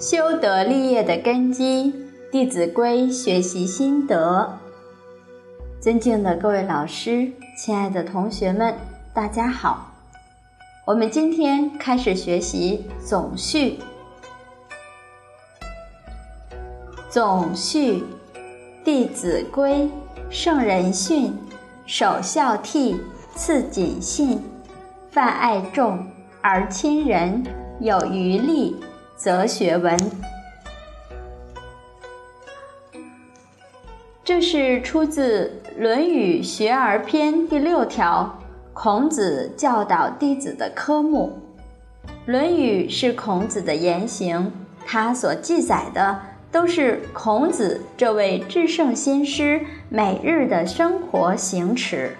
修德立业的根基，《弟子规》学习心得。尊敬的各位老师，亲爱的同学们，大家好。我们今天开始学习总序。总序，《弟子规》：圣人训，首孝悌，次谨信，泛爱众而亲仁，有余力。则学文，这是出自《论语·学而篇》第六条，孔子教导弟子的科目。《论语》是孔子的言行，他所记载的都是孔子这位至圣先师每日的生活行持，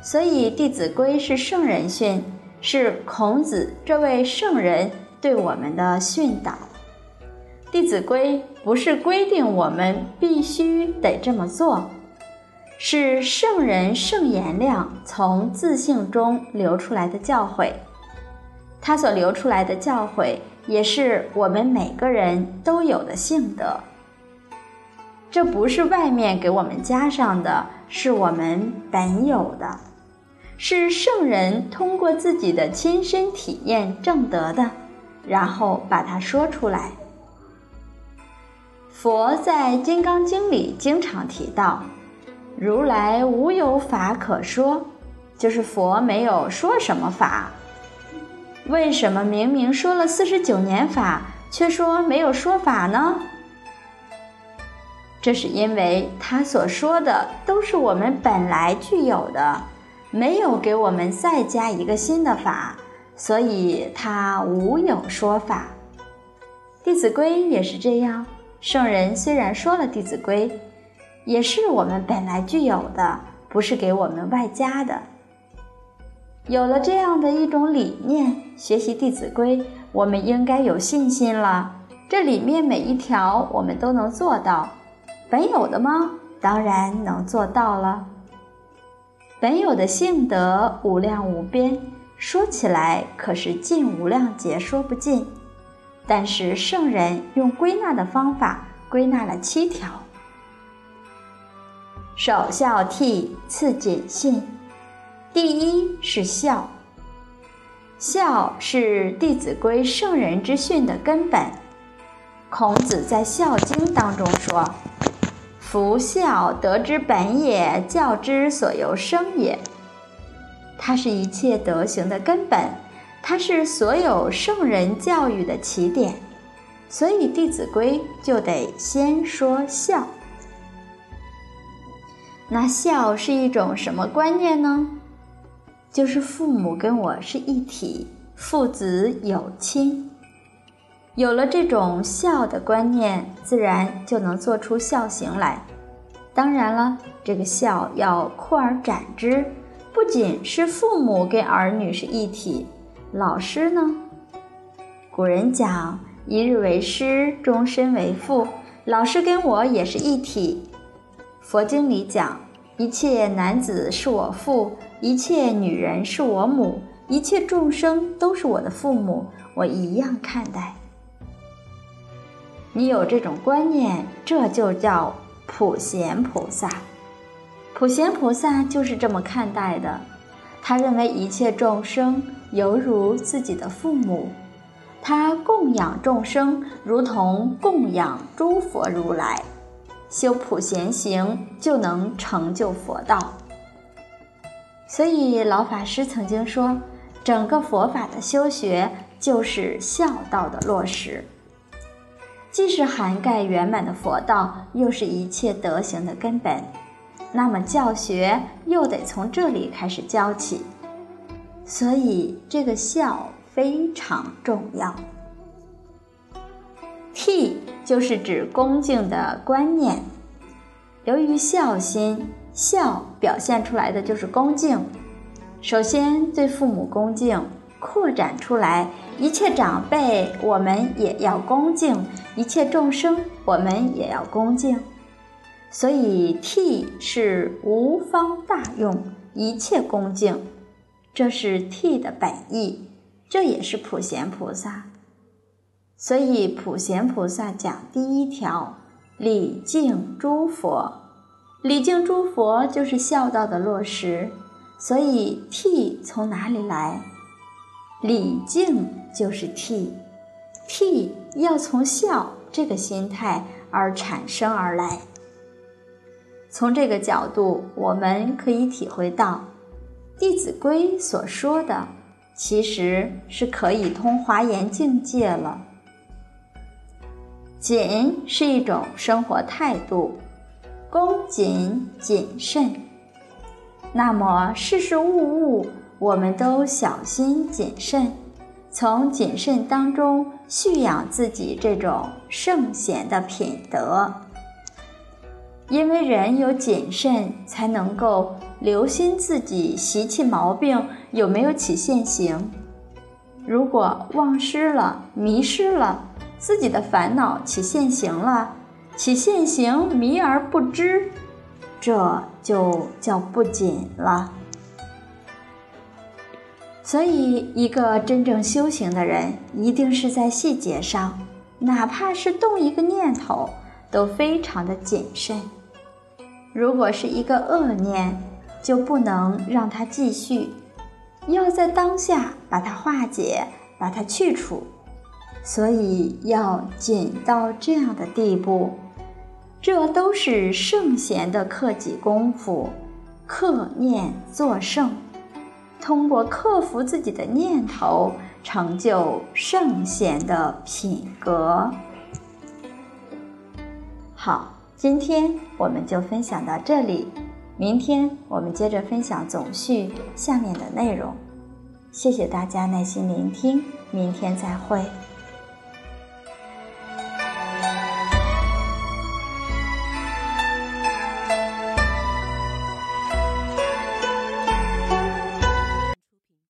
所以《弟子规》是圣人训，是孔子这位圣人。对我们的训导，《弟子规》不是规定我们必须得这么做，是圣人圣言量从自性中流出来的教诲。他所流出来的教诲，也是我们每个人都有的性德。这不是外面给我们加上的，是我们本有的，是圣人通过自己的亲身体验证得的。然后把它说出来。佛在《金刚经》里经常提到：“如来无有法可说”，就是佛没有说什么法。为什么明明说了四十九年法，却说没有说法呢？这是因为他所说的都是我们本来具有的，没有给我们再加一个新的法。所以他无有说法，《弟子规》也是这样。圣人虽然说了《弟子规》，也是我们本来具有的，不是给我们外加的。有了这样的一种理念，学习《弟子规》，我们应该有信心了。这里面每一条我们都能做到，本有的吗？当然能做到了。本有的性德无量无边。说起来可是尽无量劫说不尽，但是圣人用归纳的方法归纳了七条：首孝悌，次谨信。第一是孝，孝是《弟子规》圣人之训的根本。孔子在《孝经》当中说：“夫孝，德之本也，教之所由生也。”它是一切德行的根本，它是所有圣人教育的起点，所以《弟子规》就得先说孝。那孝是一种什么观念呢？就是父母跟我是一体，父子有亲。有了这种孝的观念，自然就能做出孝行来。当然了，这个孝要扩而展之。不仅是父母跟儿女是一体，老师呢？古人讲“一日为师，终身为父”，老师跟我也是一体。佛经里讲：“一切男子是我父，一切女人是我母，一切众生都是我的父母，我一样看待。”你有这种观念，这就叫普贤菩萨。普贤菩萨就是这么看待的，他认为一切众生犹如自己的父母，他供养众生如同供养诸佛如来，修普贤行就能成就佛道。所以老法师曾经说，整个佛法的修学就是孝道的落实，既是涵盖圆满的佛道，又是一切德行的根本。那么教学又得从这里开始教起，所以这个孝非常重要。悌就是指恭敬的观念，由于孝心，孝表现出来的就是恭敬。首先对父母恭敬，扩展出来，一切长辈我们也要恭敬，一切众生我们也要恭敬。所以，悌是无方大用，一切恭敬，这是悌的本意，这也是普贤菩萨。所以普贤菩萨讲第一条：礼敬诸佛。礼敬诸佛就是孝道的落实。所以悌从哪里来？礼敬就是悌，悌要从孝这个心态而产生而来。从这个角度，我们可以体会到，《弟子规》所说的，其实是可以通华严境界了。谨是一种生活态度，恭谨谨慎。那么，事事物物，我们都小心谨慎，从谨慎当中蓄养自己这种圣贤的品德。因为人有谨慎，才能够留心自己习气毛病有没有起现行。如果忘失了、迷失了，自己的烦恼起现行了，起现行迷而不知。这就叫不紧了。所以，一个真正修行的人，一定是在细节上，哪怕是动一个念头，都非常的谨慎。如果是一个恶念，就不能让它继续，要在当下把它化解，把它去除。所以，要紧到这样的地步。这都是圣贤的克己功夫，克念作圣，通过克服自己的念头，成就圣贤的品格。好，今天我们就分享到这里，明天我们接着分享总序下面的内容。谢谢大家耐心聆听，明天再会。